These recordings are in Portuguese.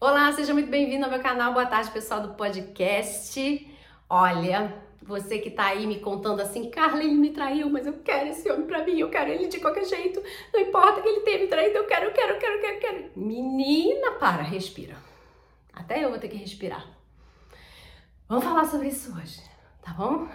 Olá, seja muito bem-vindo ao meu canal. Boa tarde, pessoal do podcast. Olha, você que tá aí me contando assim, Carla, ele me traiu, mas eu quero esse homem pra mim, eu quero ele de qualquer jeito. Não importa que ele tenha me traído, eu quero, eu quero, eu quero, eu quero, eu quero. Menina, para, respira. Até eu vou ter que respirar. Vamos falar sobre isso hoje, tá bom?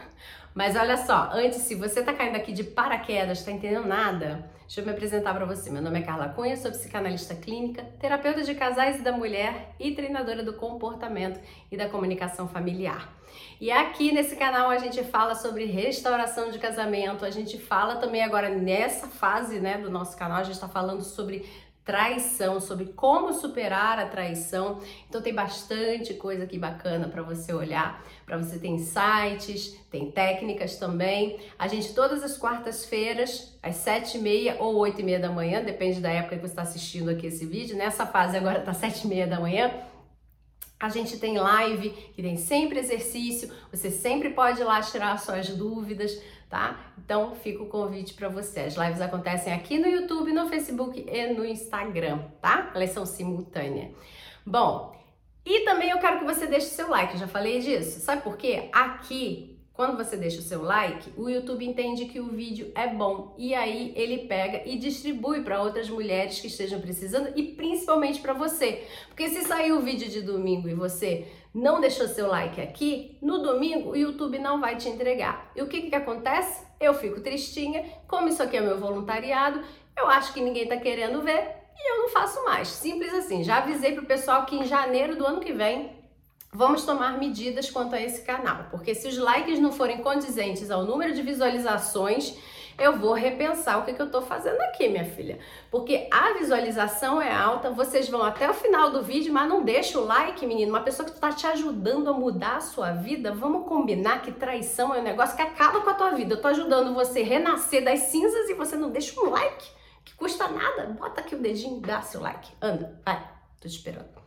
Mas olha só, antes, se você tá caindo aqui de paraquedas, tá entendendo nada, deixa eu me apresentar para você. Meu nome é Carla Cunha, sou psicanalista clínica, terapeuta de casais e da mulher e treinadora do comportamento e da comunicação familiar. E aqui nesse canal a gente fala sobre restauração de casamento, a gente fala também agora nessa fase, né, do nosso canal, a gente está falando sobre traição, sobre como superar a traição. Então tem bastante coisa aqui bacana para você olhar, para você ter insights, tem técnicas também. A gente todas as quartas-feiras, às sete e meia ou oito e meia da manhã, depende da época que você está assistindo aqui esse vídeo. Nessa fase agora tá sete e meia da manhã. A gente tem live que tem sempre exercício, você sempre pode ir lá tirar suas dúvidas tá? Então fica o convite para você. As lives acontecem aqui no YouTube, no Facebook e no Instagram, tá? Elas são simultâneas. Bom, e também eu quero que você deixe seu like, já falei disso. Sabe por quê? Aqui quando você deixa o seu like, o YouTube entende que o vídeo é bom e aí ele pega e distribui para outras mulheres que estejam precisando e principalmente para você. Porque se sair o vídeo de domingo e você não deixou seu like aqui, no domingo o YouTube não vai te entregar. E o que que acontece? Eu fico tristinha, como isso aqui é meu voluntariado, eu acho que ninguém tá querendo ver e eu não faço mais. Simples assim. Já avisei pro pessoal que em janeiro do ano que vem vamos tomar medidas quanto a esse canal, porque se os likes não forem condizentes ao número de visualizações, eu vou repensar o que, que eu tô fazendo aqui, minha filha. Porque a visualização é alta, vocês vão até o final do vídeo, mas não deixa o like, menino. Uma pessoa que está te ajudando a mudar a sua vida, vamos combinar que traição é um negócio que acaba com a tua vida. Eu tô ajudando você renascer das cinzas e você não deixa um like, que custa nada. Bota aqui o dedinho, dá seu like. Anda, vai, tô te esperando.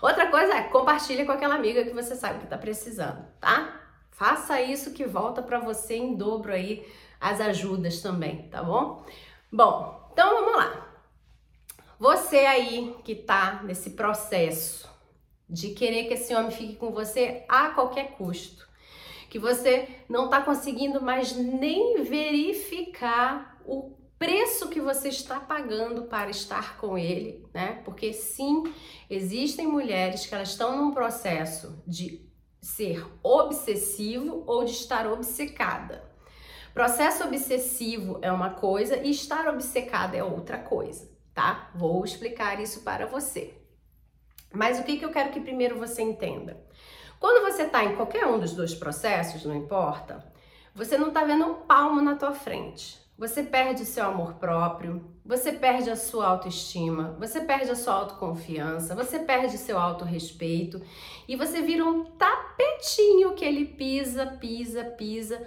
Outra coisa é compartilha com aquela amiga que você sabe que tá precisando, tá? Faça isso que volta para você em dobro aí as ajudas também, tá bom? Bom, então vamos lá. Você aí que tá nesse processo de querer que esse homem fique com você a qualquer custo, que você não tá conseguindo mais nem verificar o preço que você está pagando para estar com ele, né? Porque sim, existem mulheres que elas estão num processo de ser obsessivo ou de estar obcecada. Processo obsessivo é uma coisa e estar obcecada é outra coisa, tá? Vou explicar isso para você. Mas o que, que eu quero que primeiro você entenda? Quando você está em qualquer um dos dois processos, não importa, você não está vendo um palmo na tua frente. Você perde seu amor próprio, você perde a sua autoestima, você perde a sua autoconfiança, você perde seu autorrespeito e você vira um tapetinho que ele pisa, pisa, pisa.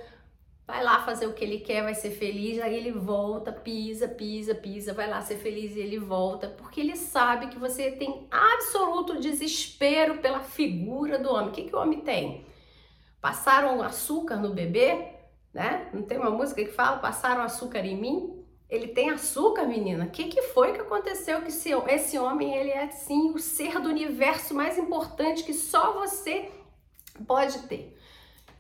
Vai lá fazer o que ele quer, vai ser feliz, aí ele volta, pisa, pisa, pisa, vai lá ser feliz e ele volta, porque ele sabe que você tem absoluto desespero pela figura do homem. O que, que o homem tem? Passaram açúcar no bebê? né? Não tem uma música que fala passaram açúcar em mim? Ele tem açúcar, menina. O que, que foi que aconteceu que esse, esse homem ele é sim o ser do universo mais importante que só você pode ter?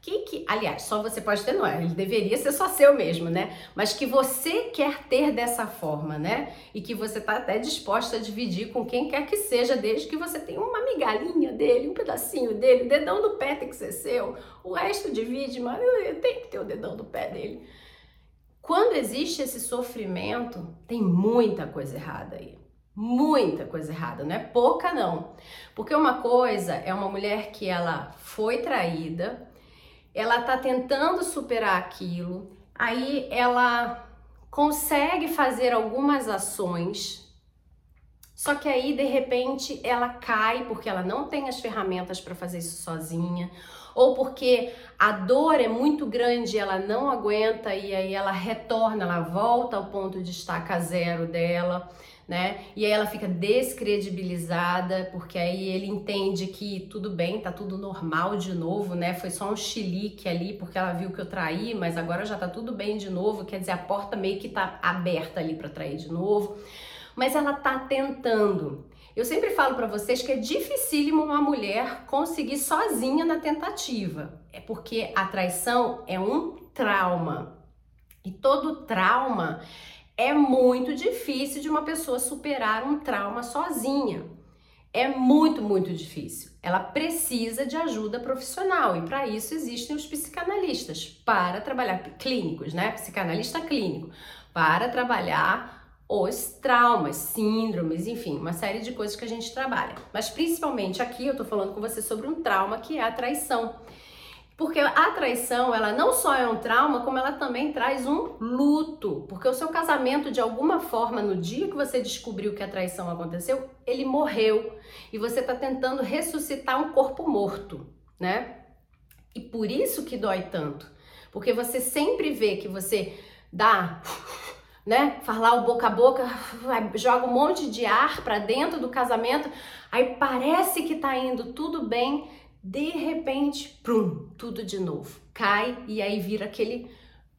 Que que, aliás, só você pode ter, não é? Ele deveria ser só seu mesmo, né? Mas que você quer ter dessa forma, né? E que você tá até disposta a dividir com quem quer que seja, desde que você tenha uma migalhinha dele, um pedacinho dele, o dedão do pé tem que ser seu, o resto divide, mas tem que ter o dedão do pé dele. Quando existe esse sofrimento, tem muita coisa errada aí. Muita coisa errada, não é pouca não. Porque uma coisa é uma mulher que ela foi traída, ela tá tentando superar aquilo, aí ela consegue fazer algumas ações, só que aí de repente ela cai porque ela não tem as ferramentas para fazer isso sozinha, ou porque a dor é muito grande, ela não aguenta e aí ela retorna, ela volta ao ponto de estaca zero dela né? E aí ela fica descredibilizada, porque aí ele entende que tudo bem, tá tudo normal de novo, né? Foi só um chilique ali, porque ela viu que eu traí, mas agora já tá tudo bem de novo, quer dizer, a porta meio que tá aberta ali para trair de novo. Mas ela tá tentando. Eu sempre falo para vocês que é dificílimo uma mulher conseguir sozinha na tentativa. É porque a traição é um trauma. E todo trauma é muito difícil de uma pessoa superar um trauma sozinha. É muito, muito difícil. Ela precisa de ajuda profissional e para isso existem os psicanalistas para trabalhar clínicos, né? Psicanalista clínico para trabalhar os traumas, síndromes, enfim, uma série de coisas que a gente trabalha. Mas principalmente aqui eu tô falando com você sobre um trauma que é a traição. Porque a traição, ela não só é um trauma, como ela também traz um luto. Porque o seu casamento, de alguma forma, no dia que você descobriu que a traição aconteceu, ele morreu. E você está tentando ressuscitar um corpo morto, né? E por isso que dói tanto. Porque você sempre vê que você dá né? Falar o boca a boca, joga um monte de ar para dentro do casamento, aí parece que tá indo tudo bem, de repente, prum, tudo de novo. Cai e aí vira aquele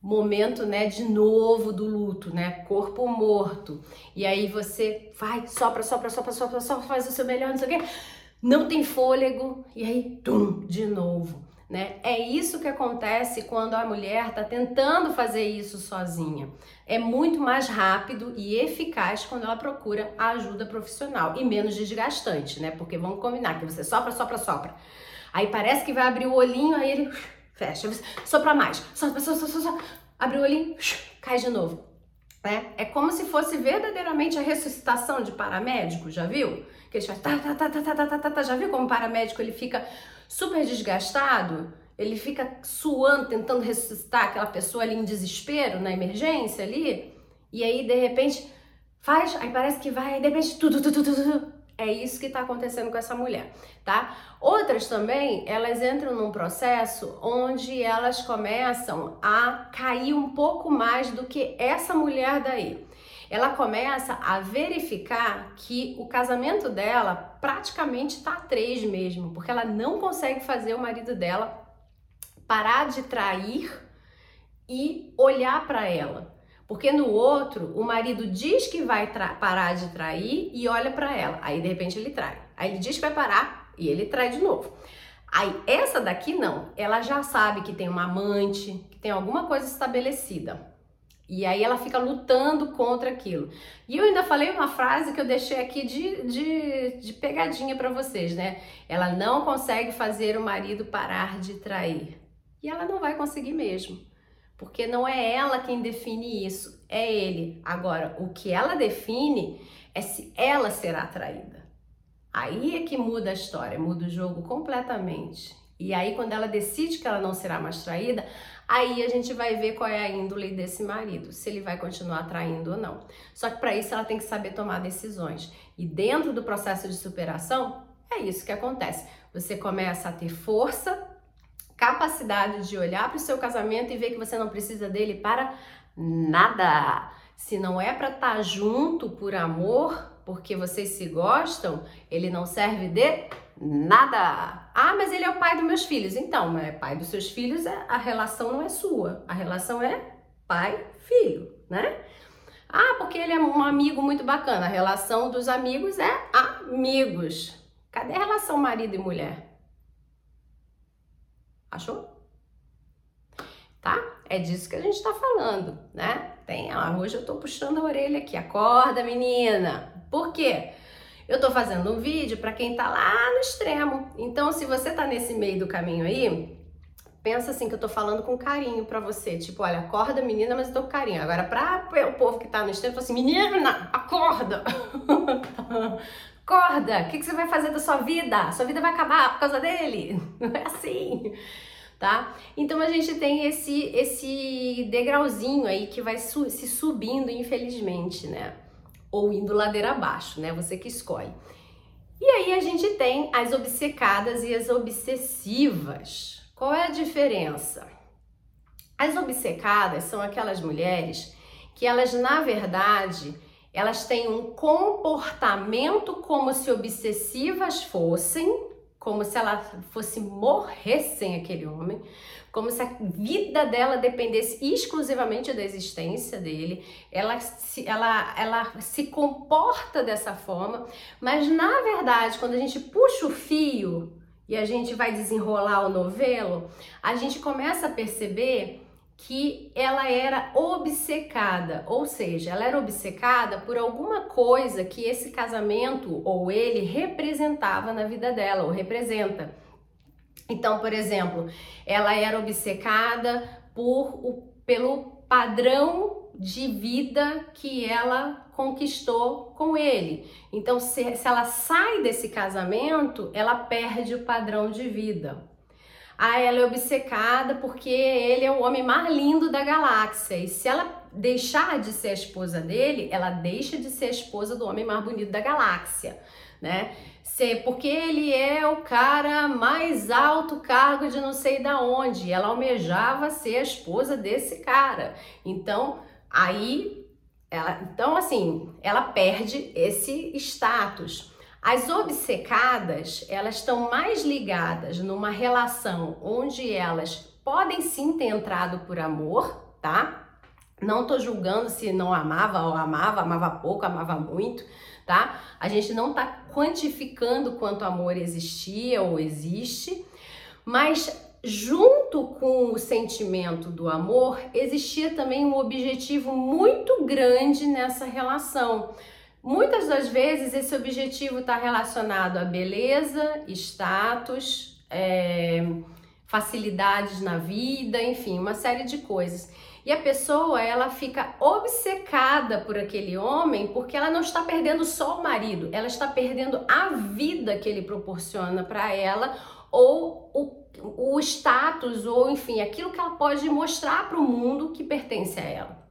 momento, né, de novo do luto, né? Corpo morto. E aí você vai, sopra, sopra, sopra, sopra, sopra, faz o seu melhor, não sei o quê. Não tem fôlego e aí, tum, de novo né? É isso que acontece quando a mulher está tentando fazer isso sozinha. É muito mais rápido e eficaz quando ela procura a ajuda profissional e menos desgastante, né? Porque vamos combinar que você sopra, sopra, sopra. Aí parece que vai abrir o olhinho, aí ele fecha, sopra mais, sopra, sopra, sopra, sopra. abre o olhinho, cai de novo. Né? É como se fosse verdadeiramente a ressuscitação de paramédico, já viu? Que ele faz tá, tá, tá, tá, tá, tá, tá, tá, já viu como o paramédico ele fica super desgastado, ele fica suando, tentando ressuscitar aquela pessoa ali em desespero, na emergência ali, e aí de repente faz, aí parece que vai, aí de repente tudo, tudo, tudo, tudo. É isso que está acontecendo com essa mulher, tá? Outras também, elas entram num processo onde elas começam a cair um pouco mais do que essa mulher daí ela começa a verificar que o casamento dela praticamente está a três mesmo, porque ela não consegue fazer o marido dela parar de trair e olhar para ela. Porque no outro, o marido diz que vai parar de trair e olha para ela. Aí de repente ele trai. Aí ele diz que vai parar e ele trai de novo. Aí essa daqui não, ela já sabe que tem uma amante, que tem alguma coisa estabelecida. E aí ela fica lutando contra aquilo. E eu ainda falei uma frase que eu deixei aqui de, de, de pegadinha para vocês, né? Ela não consegue fazer o marido parar de trair. E ela não vai conseguir mesmo. Porque não é ela quem define isso, é ele. Agora, o que ela define é se ela será traída. Aí é que muda a história, muda o jogo completamente. E aí, quando ela decide que ela não será mais traída, Aí a gente vai ver qual é a índole desse marido, se ele vai continuar traindo ou não. Só que para isso ela tem que saber tomar decisões. E dentro do processo de superação, é isso que acontece. Você começa a ter força, capacidade de olhar para o seu casamento e ver que você não precisa dele para nada. Se não é para estar tá junto por amor, porque vocês se gostam, ele não serve de nada. Ah, mas ele é o pai dos meus filhos. Então, é pai dos seus filhos, é, a relação não é sua. A relação é pai-filho, né? Ah, porque ele é um amigo muito bacana. A relação dos amigos é amigos. Cadê a relação marido e mulher? Achou? Tá? É disso que a gente tá falando, né? Tem, ah, hoje eu tô puxando a orelha aqui. Acorda, menina. Por quê? Eu tô fazendo um vídeo para quem tá lá no extremo. Então, se você tá nesse meio do caminho aí, pensa assim que eu tô falando com carinho para você. Tipo, olha, acorda, menina, mas eu tô com carinho. Agora, pra o povo que tá no extremo, assim, menina, acorda! acorda! O que, que você vai fazer da sua vida? Sua vida vai acabar por causa dele? Não é assim tá? Então a gente tem esse esse degrauzinho aí que vai su se subindo, infelizmente, né? ou indo ladeira abaixo, né? Você que escolhe. E aí a gente tem as obcecadas e as obsessivas. Qual é a diferença? As obcecadas são aquelas mulheres que elas, na verdade, elas têm um comportamento como se obsessivas fossem, como se ela fosse morrer sem aquele homem, como se a vida dela dependesse exclusivamente da existência dele. Ela se, ela, ela se comporta dessa forma, mas na verdade, quando a gente puxa o fio e a gente vai desenrolar o novelo, a gente começa a perceber que ela era obcecada, ou seja, ela era obcecada por alguma coisa que esse casamento ou ele representava na vida dela, ou representa. Então, por exemplo, ela era obcecada por o, pelo padrão de vida que ela conquistou com ele. Então, se, se ela sai desse casamento, ela perde o padrão de vida. Ah, ela é obcecada porque ele é o homem mais lindo da galáxia. E se ela deixar de ser a esposa dele, ela deixa de ser a esposa do homem mais bonito da galáxia, né? Se, porque ele é o cara mais alto cargo de não sei da onde. Ela almejava ser a esposa desse cara. Então, aí ela, então assim, ela perde esse status. As obcecadas, elas estão mais ligadas numa relação onde elas podem sim ter entrado por amor, tá? Não tô julgando se não amava ou amava, amava pouco, amava muito, tá? A gente não tá quantificando quanto amor existia ou existe, mas junto com o sentimento do amor, existia também um objetivo muito grande nessa relação Muitas das vezes esse objetivo está relacionado a beleza, status, é, facilidades na vida, enfim, uma série de coisas. E a pessoa, ela fica obcecada por aquele homem porque ela não está perdendo só o marido, ela está perdendo a vida que ele proporciona para ela ou o, o status ou enfim, aquilo que ela pode mostrar para o mundo que pertence a ela.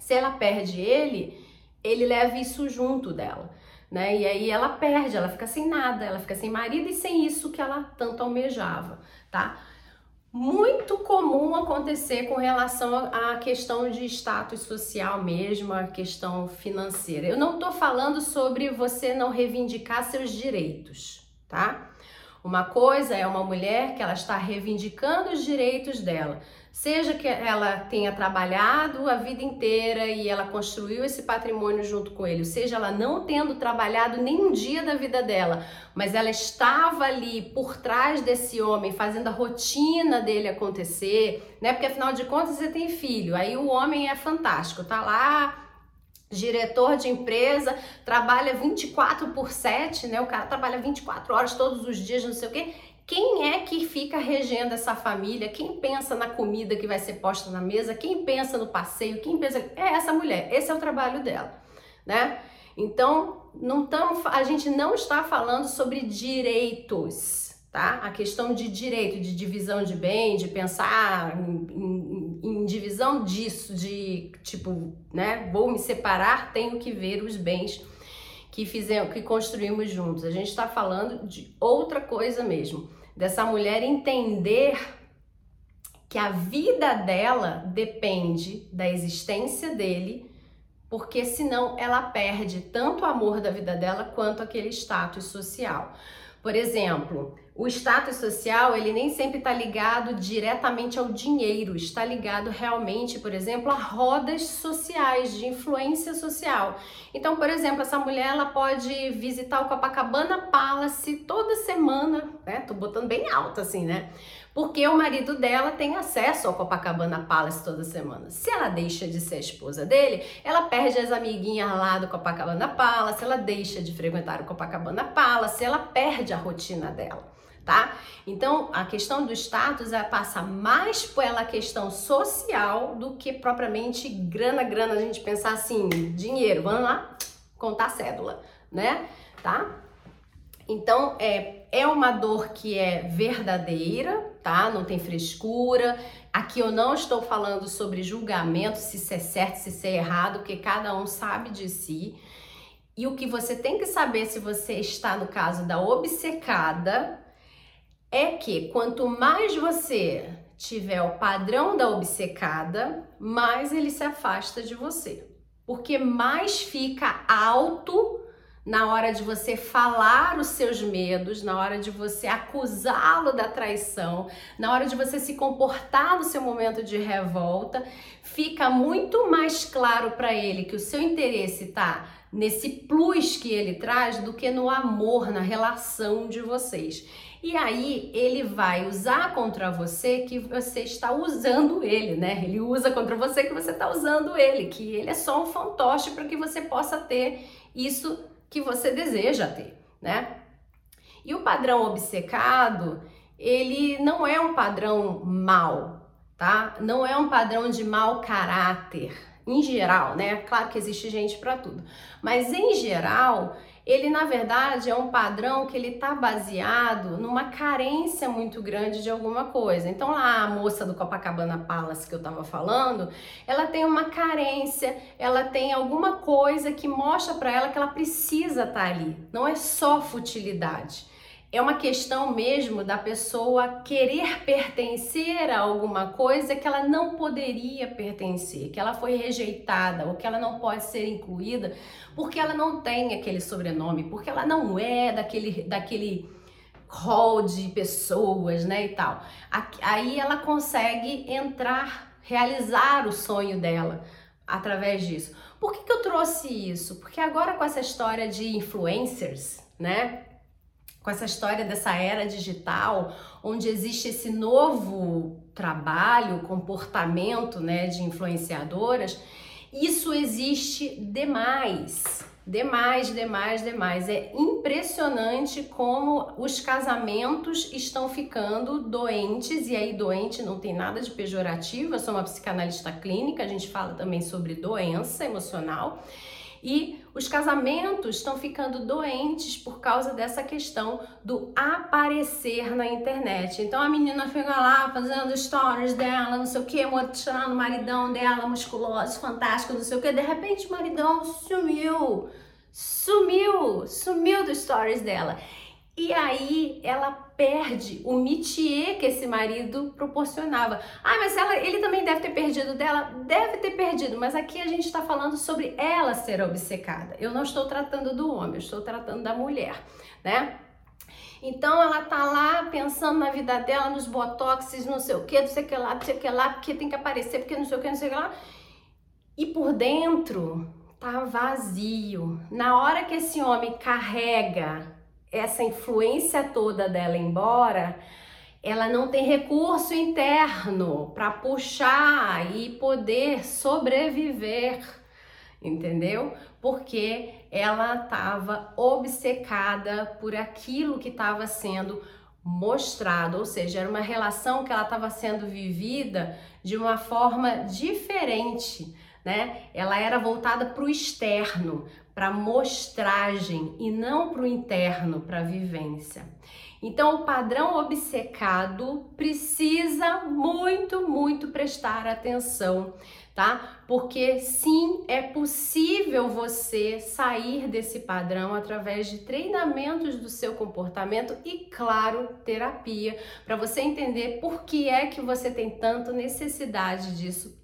Se ela perde ele, ele leva isso junto dela, né? E aí ela perde, ela fica sem nada, ela fica sem marido e sem isso que ela tanto almejava, tá? Muito comum acontecer com relação à questão de status social mesmo, a questão financeira. Eu não tô falando sobre você não reivindicar seus direitos, tá? Uma coisa é uma mulher que ela está reivindicando os direitos dela, seja que ela tenha trabalhado a vida inteira e ela construiu esse patrimônio junto com ele, seja ela não tendo trabalhado nenhum dia da vida dela, mas ela estava ali por trás desse homem, fazendo a rotina dele acontecer, né? Porque afinal de contas você tem filho, aí o homem é fantástico, tá lá diretor de empresa, trabalha 24 por 7, né? O cara trabalha 24 horas todos os dias, não sei o quê. Quem é que fica regendo essa família? Quem pensa na comida que vai ser posta na mesa? Quem pensa no passeio? Quem pensa é essa mulher? Esse é o trabalho dela, né? Então, não tamo, a gente não está falando sobre direitos, tá? A questão de direito, de divisão de bem, de pensar em, em, em divisão disso, de tipo, né? Vou me separar, tenho que ver os bens que fizemos, que construímos juntos. A gente está falando de outra coisa mesmo dessa mulher entender que a vida dela depende da existência dele, porque senão ela perde tanto o amor da vida dela quanto aquele status social. Por exemplo, o status social, ele nem sempre está ligado diretamente ao dinheiro, está ligado realmente, por exemplo, a rodas sociais, de influência social. Então, por exemplo, essa mulher ela pode visitar o Copacabana Palace toda semana, né? Tô botando bem alto assim, né? Porque o marido dela tem acesso ao Copacabana Palace toda semana. Se ela deixa de ser esposa dele, ela perde as amiguinhas lá do Copacabana Palace, ela deixa de frequentar o Copacabana Palace, ela perde a rotina dela tá? Então, a questão do status passa mais pela questão social do que propriamente grana, grana, a gente pensar assim, dinheiro, vamos lá, contar cédula, né? Tá? Então, é, é uma dor que é verdadeira, tá? Não tem frescura. Aqui eu não estou falando sobre julgamento, se isso é certo, se isso é errado, porque cada um sabe de si. E o que você tem que saber se você está no caso da obcecada, é que quanto mais você tiver o padrão da obcecada, mais ele se afasta de você. Porque mais fica alto na hora de você falar os seus medos, na hora de você acusá-lo da traição, na hora de você se comportar no seu momento de revolta, fica muito mais claro para ele que o seu interesse está nesse plus que ele traz do que no amor, na relação de vocês. E aí ele vai usar contra você que você está usando ele, né? Ele usa contra você que você está usando ele, que ele é só um fantoche para que você possa ter isso que você deseja ter, né? E o padrão obcecado, ele não é um padrão mal, tá? Não é um padrão de mau caráter, em geral, né? Claro que existe gente para tudo, mas em geral, ele na verdade é um padrão que ele tá baseado numa carência muito grande de alguma coisa. Então lá a moça do Copacabana Palace que eu tava falando, ela tem uma carência, ela tem alguma coisa que mostra para ela que ela precisa estar tá ali. Não é só futilidade é uma questão mesmo da pessoa querer pertencer a alguma coisa que ela não poderia pertencer, que ela foi rejeitada ou que ela não pode ser incluída porque ela não tem aquele sobrenome, porque ela não é daquele daquele hall de pessoas, né, e tal. Aí ela consegue entrar, realizar o sonho dela através disso. Por que, que eu trouxe isso? Porque agora com essa história de influencers, né? Com essa história dessa era digital, onde existe esse novo trabalho, comportamento, né, de influenciadoras, isso existe demais. Demais, demais, demais. É impressionante como os casamentos estão ficando doentes, e aí doente não tem nada de pejorativo, eu sou uma psicanalista clínica, a gente fala também sobre doença emocional. E os casamentos estão ficando doentes por causa dessa questão do aparecer na internet. Então a menina fica lá fazendo stories dela, não sei o que, mostrando o maridão dela musculoso, fantástico, não sei o que. De repente o maridão sumiu, sumiu, sumiu dos stories dela. E aí ela perde o métier que esse marido proporcionava. Ah, mas ela, ele também deve ter perdido dela? Deve ter perdido, mas aqui a gente está falando sobre ela ser obcecada. Eu não estou tratando do homem, eu estou tratando da mulher, né? Então ela tá lá pensando na vida dela, nos botoxes, não sei o que, não sei o que lá, não sei o que lá, porque tem que aparecer, porque não sei o que, não sei o que lá. E por dentro tá vazio. Na hora que esse homem carrega essa influência toda dela embora, ela não tem recurso interno para puxar e poder sobreviver, entendeu? Porque ela estava obcecada por aquilo que estava sendo mostrado, ou seja, era uma relação que ela estava sendo vivida de uma forma diferente, né? Ela era voltada para o externo, para mostragem e não para o interno, para vivência. Então, o padrão obcecado precisa muito, muito prestar atenção, tá? Porque sim, é possível você sair desse padrão através de treinamentos do seu comportamento e, claro, terapia, para você entender por que é que você tem tanta necessidade disso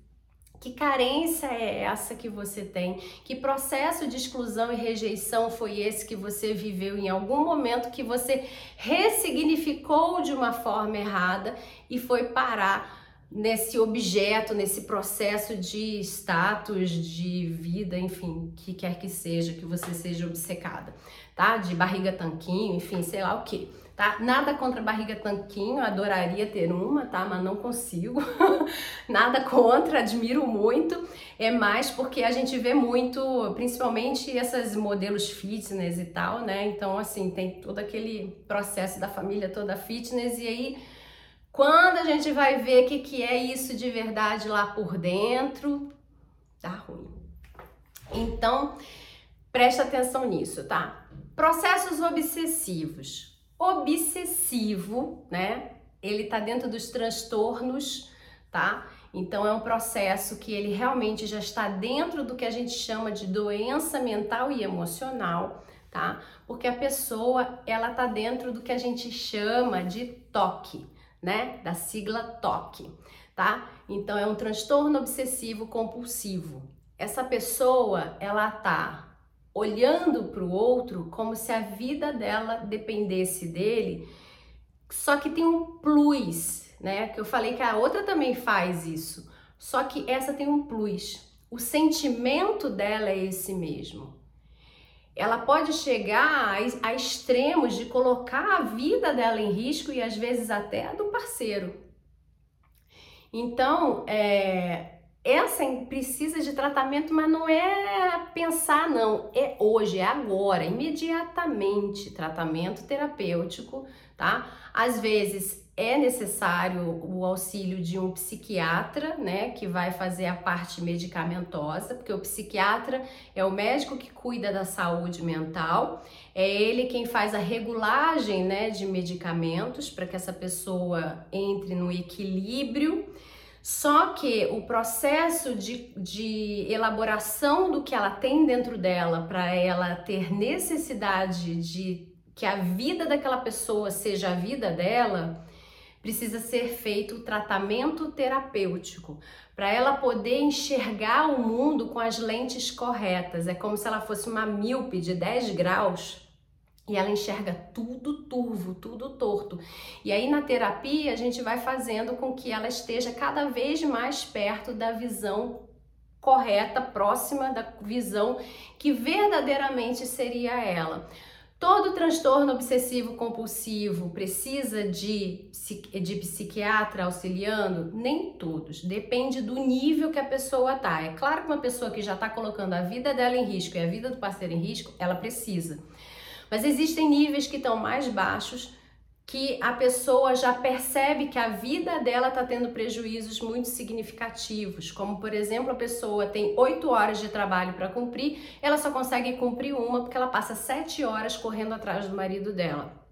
que carência é essa que você tem? Que processo de exclusão e rejeição foi esse que você viveu em algum momento que você ressignificou de uma forma errada e foi parar nesse objeto, nesse processo de status, de vida, enfim, que quer que seja, que você seja obcecada, tá? De barriga tanquinho, enfim, sei lá o que tá? Nada contra barriga tanquinho, adoraria ter uma, tá? Mas não consigo. Nada contra, admiro muito. É mais porque a gente vê muito, principalmente esses modelos fitness e tal, né? Então, assim, tem todo aquele processo da família toda fitness e aí quando a gente vai ver o que, que é isso de verdade lá por dentro, tá ruim. Então, presta atenção nisso, tá? Processos obsessivos obsessivo, né? Ele tá dentro dos transtornos, tá? Então é um processo que ele realmente já está dentro do que a gente chama de doença mental e emocional, tá? Porque a pessoa, ela tá dentro do que a gente chama de TOC, né? Da sigla TOC, tá? Então é um transtorno obsessivo compulsivo. Essa pessoa, ela tá olhando para o outro como se a vida dela dependesse dele. Só que tem um plus, né? Que eu falei que a outra também faz isso. Só que essa tem um plus. O sentimento dela é esse mesmo. Ela pode chegar a, a extremos de colocar a vida dela em risco e às vezes até a do parceiro. Então, é, essa precisa de tratamento, mas não é pensar, não. É hoje, é agora, imediatamente. Tratamento terapêutico, tá? Às vezes é necessário o auxílio de um psiquiatra, né, que vai fazer a parte medicamentosa, porque o psiquiatra é o médico que cuida da saúde mental, é ele quem faz a regulagem, né, de medicamentos para que essa pessoa entre no equilíbrio só que o processo de, de elaboração do que ela tem dentro dela para ela ter necessidade de que a vida daquela pessoa seja a vida dela, precisa ser feito o tratamento terapêutico para ela poder enxergar o mundo com as lentes corretas. É como se ela fosse uma míope de 10 graus e ela enxerga tudo turvo, tudo torto. E aí na terapia a gente vai fazendo com que ela esteja cada vez mais perto da visão correta, próxima da visão que verdadeiramente seria ela. Todo transtorno obsessivo compulsivo precisa de, de psiquiatra auxiliando? Nem todos. Depende do nível que a pessoa tá. É claro que uma pessoa que já está colocando a vida dela em risco e a vida do parceiro em risco, ela precisa. Mas existem níveis que estão mais baixos que a pessoa já percebe que a vida dela está tendo prejuízos muito significativos, como por exemplo a pessoa tem oito horas de trabalho para cumprir, ela só consegue cumprir uma porque ela passa sete horas correndo atrás do marido dela.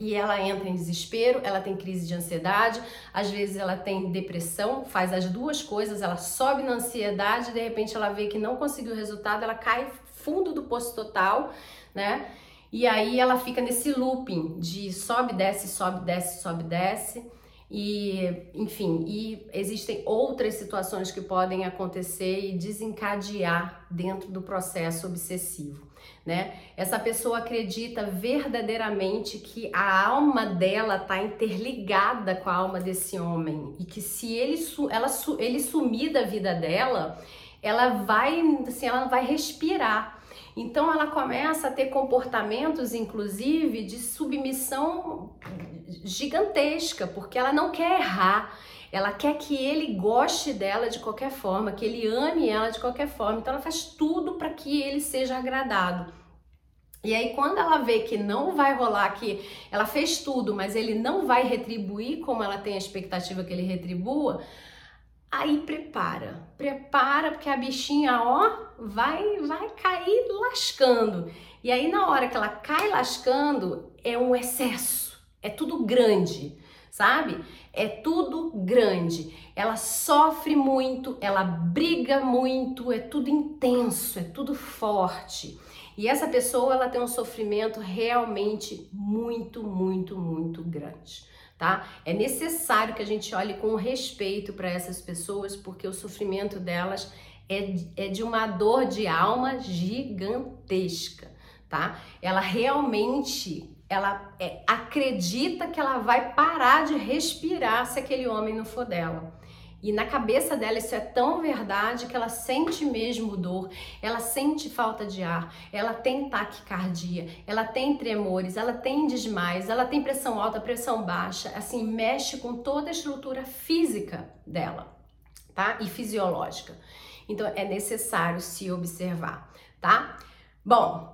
E ela entra em desespero, ela tem crise de ansiedade, às vezes ela tem depressão, faz as duas coisas, ela sobe na ansiedade, de repente ela vê que não conseguiu o resultado, ela cai fundo do poço total, né? E aí ela fica nesse looping de sobe, desce, sobe, desce, sobe, desce. E, enfim, e existem outras situações que podem acontecer e desencadear dentro do processo obsessivo, né? Essa pessoa acredita verdadeiramente que a alma dela está interligada com a alma desse homem e que se ele, ela, ele sumir da vida dela, ela vai, assim, ela vai respirar. Então ela começa a ter comportamentos, inclusive, de submissão gigantesca, porque ela não quer errar. Ela quer que ele goste dela de qualquer forma, que ele ame ela de qualquer forma. Então ela faz tudo para que ele seja agradado. E aí, quando ela vê que não vai rolar, que ela fez tudo, mas ele não vai retribuir como ela tem a expectativa que ele retribua, Aí prepara, prepara porque a bichinha, ó, vai vai cair lascando. E aí na hora que ela cai lascando, é um excesso, é tudo grande, sabe? É tudo grande. Ela sofre muito, ela briga muito, é tudo intenso, é tudo forte. E essa pessoa, ela tem um sofrimento realmente muito, muito, muito grande tá? É necessário que a gente olhe com respeito para essas pessoas, porque o sofrimento delas é, é de uma dor de alma gigantesca, tá? Ela realmente ela é, acredita que ela vai parar de respirar se aquele homem não for dela. E na cabeça dela isso é tão verdade que ela sente mesmo dor, ela sente falta de ar, ela tem taquicardia, ela tem tremores, ela tem desmaios, ela tem pressão alta, pressão baixa, assim, mexe com toda a estrutura física dela, tá? E fisiológica. Então é necessário se observar, tá? Bom,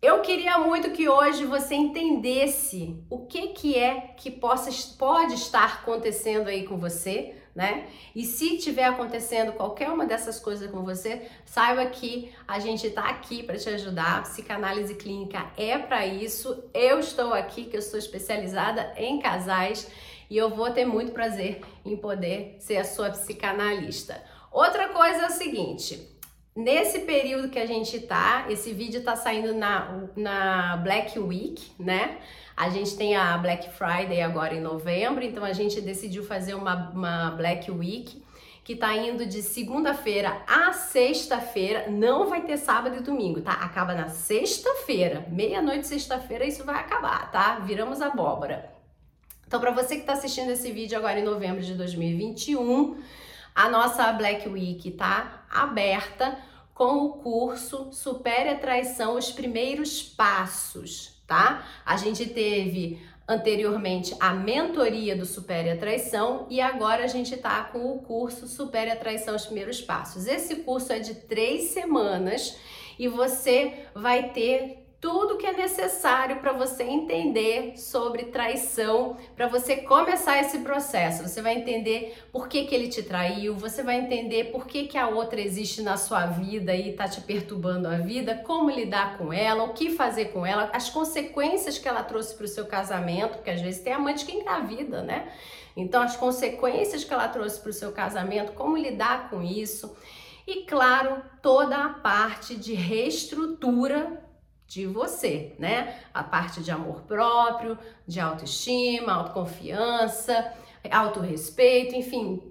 eu queria muito que hoje você entendesse o que que é que possa pode estar acontecendo aí com você, né? E se tiver acontecendo qualquer uma dessas coisas com você, saiba que a gente está aqui para te ajudar. Psicanálise clínica é para isso. Eu estou aqui, que eu sou especializada em casais e eu vou ter muito prazer em poder ser a sua psicanalista. Outra coisa é o seguinte, Nesse período que a gente tá, esse vídeo tá saindo na, na Black Week, né? A gente tem a Black Friday agora em novembro, então a gente decidiu fazer uma, uma Black Week que tá indo de segunda-feira a sexta-feira, não vai ter sábado e domingo, tá? Acaba na sexta-feira, meia-noite sexta-feira, isso vai acabar, tá? Viramos abóbora. Então, para você que está assistindo esse vídeo agora em novembro de 2021, a nossa Black Week tá aberta com o curso Supere a Traição, os primeiros passos, tá? A gente teve anteriormente a mentoria do Supere a Traição e agora a gente tá com o curso Supere a Traição, os primeiros passos. Esse curso é de três semanas e você vai ter tudo que é necessário para você entender sobre traição, para você começar esse processo. Você vai entender por que, que ele te traiu, você vai entender por que, que a outra existe na sua vida e está te perturbando a vida, como lidar com ela, o que fazer com ela, as consequências que ela trouxe para o seu casamento, porque às vezes tem amante que engravida, né? Então, as consequências que ela trouxe para o seu casamento, como lidar com isso. E claro, toda a parte de reestrutura de você, né? A parte de amor próprio, de autoestima, autoconfiança, autorrespeito, enfim,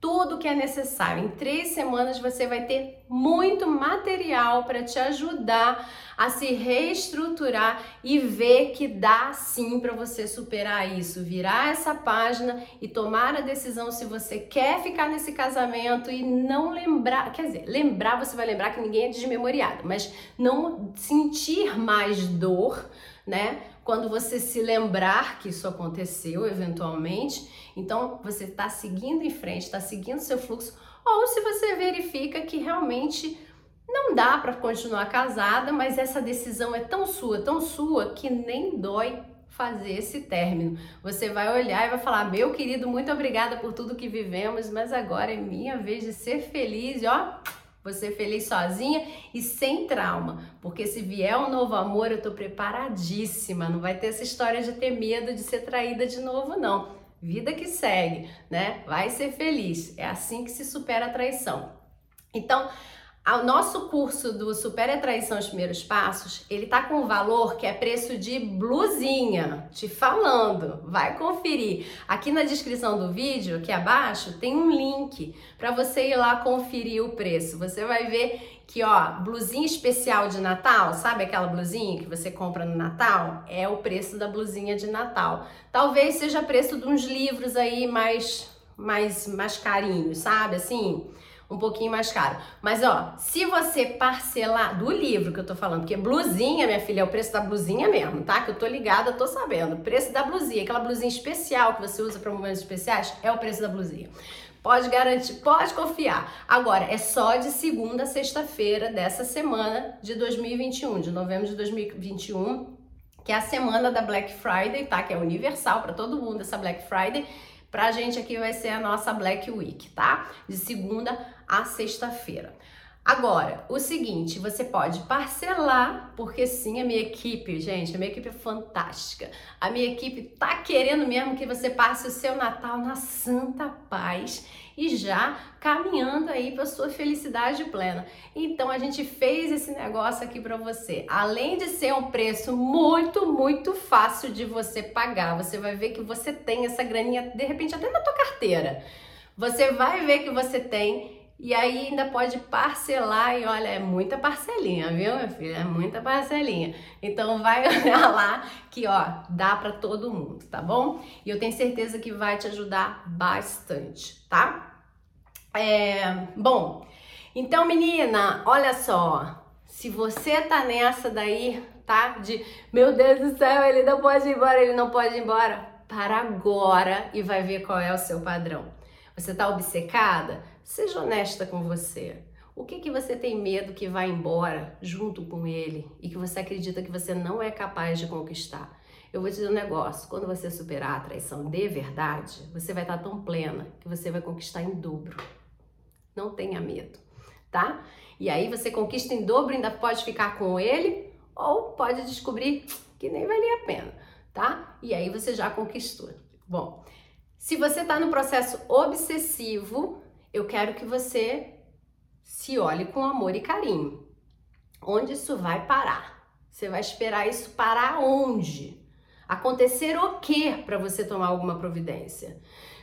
tudo que é necessário. Em três semanas você vai ter muito material para te ajudar a se reestruturar e ver que dá sim para você superar isso, virar essa página e tomar a decisão se você quer ficar nesse casamento e não lembrar, quer dizer, lembrar você vai lembrar que ninguém é desmemoriado, mas não sentir mais dor, né? Quando você se lembrar que isso aconteceu eventualmente, então você está seguindo em frente, está seguindo seu fluxo, ou se você verifica que realmente não dá para continuar casada, mas essa decisão é tão sua, tão sua, que nem dói fazer esse término. Você vai olhar e vai falar: Meu querido, muito obrigada por tudo que vivemos, mas agora é minha vez de ser feliz, e ó você feliz sozinha e sem trauma, porque se vier um novo amor, eu tô preparadíssima. Não vai ter essa história de ter medo de ser traída de novo, não. Vida que segue, né? Vai ser feliz. É assim que se supera a traição. Então, o nosso curso do Supera Traição os Primeiros Passos, ele tá com um valor que é preço de blusinha, te falando, vai conferir. Aqui na descrição do vídeo, aqui abaixo, tem um link para você ir lá conferir o preço. Você vai ver que, ó, blusinha especial de Natal, sabe aquela blusinha que você compra no Natal? É o preço da blusinha de Natal. Talvez seja preço de uns livros aí mais mais mais carinhos, sabe? Assim, um pouquinho mais caro. Mas ó, se você parcelar do livro que eu tô falando, porque blusinha, minha filha, é o preço da blusinha mesmo, tá? Que eu tô ligada, tô sabendo. O preço da blusinha, aquela blusinha especial que você usa para momentos especiais, é o preço da blusinha. Pode garantir, pode confiar. Agora, é só de segunda a sexta-feira dessa semana de 2021, de novembro de 2021, que é a semana da Black Friday, tá? Que é universal para todo mundo essa Black Friday. Pra gente aqui vai ser a nossa Black Week, tá? De segunda a sexta-feira. Agora, o seguinte, você pode parcelar, porque sim, a minha equipe, gente, a minha equipe é fantástica. A minha equipe tá querendo mesmo que você passe o seu Natal na santa paz e já caminhando aí para sua felicidade plena. Então a gente fez esse negócio aqui para você. Além de ser um preço muito, muito fácil de você pagar, você vai ver que você tem essa graninha de repente até na tua carteira. Você vai ver que você tem e aí ainda pode parcelar e olha, é muita parcelinha, viu, minha filha? É muita parcelinha. Então vai olhar lá que ó, dá para todo mundo, tá bom? E eu tenho certeza que vai te ajudar bastante, tá? É, bom, então menina, olha só, se você tá nessa daí, tá? De meu Deus do céu, ele não pode ir embora, ele não pode ir embora. Para agora e vai ver qual é o seu padrão. Você está obcecada? Seja honesta com você. O que, que você tem medo que vai embora junto com ele e que você acredita que você não é capaz de conquistar? Eu vou te dizer um negócio: quando você superar a traição de verdade, você vai estar tão plena que você vai conquistar em dobro. Não tenha medo, tá? E aí você conquista em dobro, ainda pode ficar com ele ou pode descobrir que nem valia a pena, tá? E aí você já conquistou. Bom, se você está no processo obsessivo, eu quero que você se olhe com amor e carinho. Onde isso vai parar? Você vai esperar isso parar onde? Acontecer o que para você tomar alguma providência?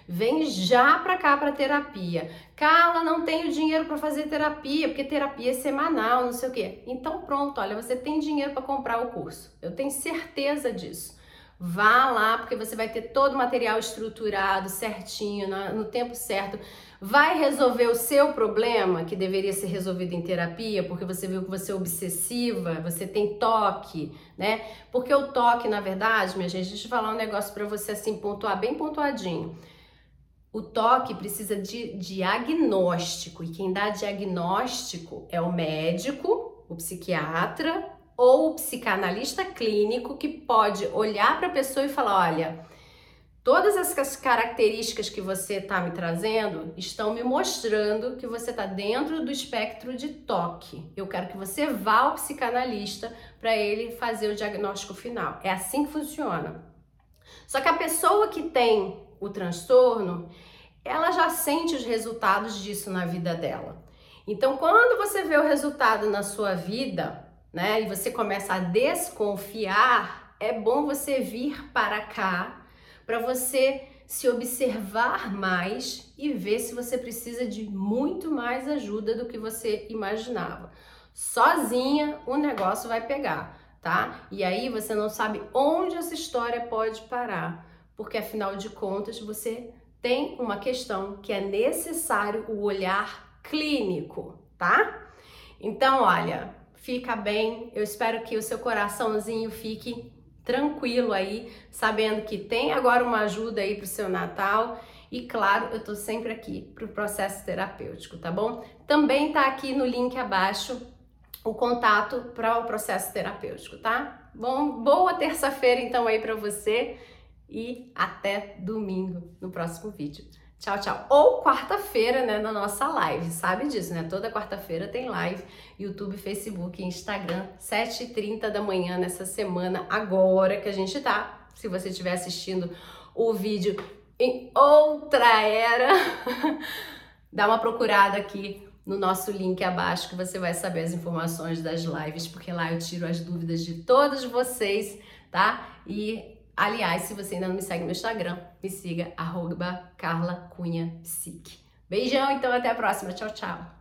Vem já para cá para terapia. Carla, não tenho dinheiro para fazer terapia, porque terapia é semanal, não sei o quê. Então pronto, olha, você tem dinheiro para comprar o curso. Eu tenho certeza disso. Vá lá, porque você vai ter todo o material estruturado, certinho, no tempo certo. Vai resolver o seu problema, que deveria ser resolvido em terapia, porque você viu que você é obsessiva, você tem toque, né? Porque o toque, na verdade, minha gente, deixa eu falar um negócio para você assim, pontuar bem pontuadinho. O toque precisa de diagnóstico e quem dá diagnóstico é o médico, o psiquiatra ou o psicanalista clínico que pode olhar para a pessoa e falar: olha, todas essas características que você está me trazendo estão me mostrando que você está dentro do espectro de toque. Eu quero que você vá ao psicanalista para ele fazer o diagnóstico final. É assim que funciona. Só que a pessoa que tem o transtorno, ela já sente os resultados disso na vida dela. Então, quando você vê o resultado na sua vida, né, e você começa a desconfiar, é bom você vir para cá para você se observar mais e ver se você precisa de muito mais ajuda do que você imaginava. Sozinha o negócio vai pegar, tá? E aí você não sabe onde essa história pode parar porque afinal de contas você tem uma questão que é necessário o olhar clínico, tá? Então, olha, fica bem. Eu espero que o seu coraçãozinho fique tranquilo aí, sabendo que tem agora uma ajuda aí pro seu Natal. E claro, eu tô sempre aqui pro processo terapêutico, tá bom? Também tá aqui no link abaixo o contato para o processo terapêutico, tá? Bom, boa terça-feira então aí para você e até domingo no próximo vídeo. Tchau, tchau. Ou quarta-feira, né, na nossa live, sabe disso, né? Toda quarta-feira tem live, YouTube, Facebook, Instagram, 7h30 da manhã nessa semana, agora que a gente tá. Se você estiver assistindo o vídeo em outra era, dá uma procurada aqui no nosso link abaixo que você vai saber as informações das lives, porque lá eu tiro as dúvidas de todos vocês, tá? E Aliás, se você ainda não me segue no Instagram, me siga, arroba Carla Cunha Psique. Beijão, então até a próxima. Tchau, tchau.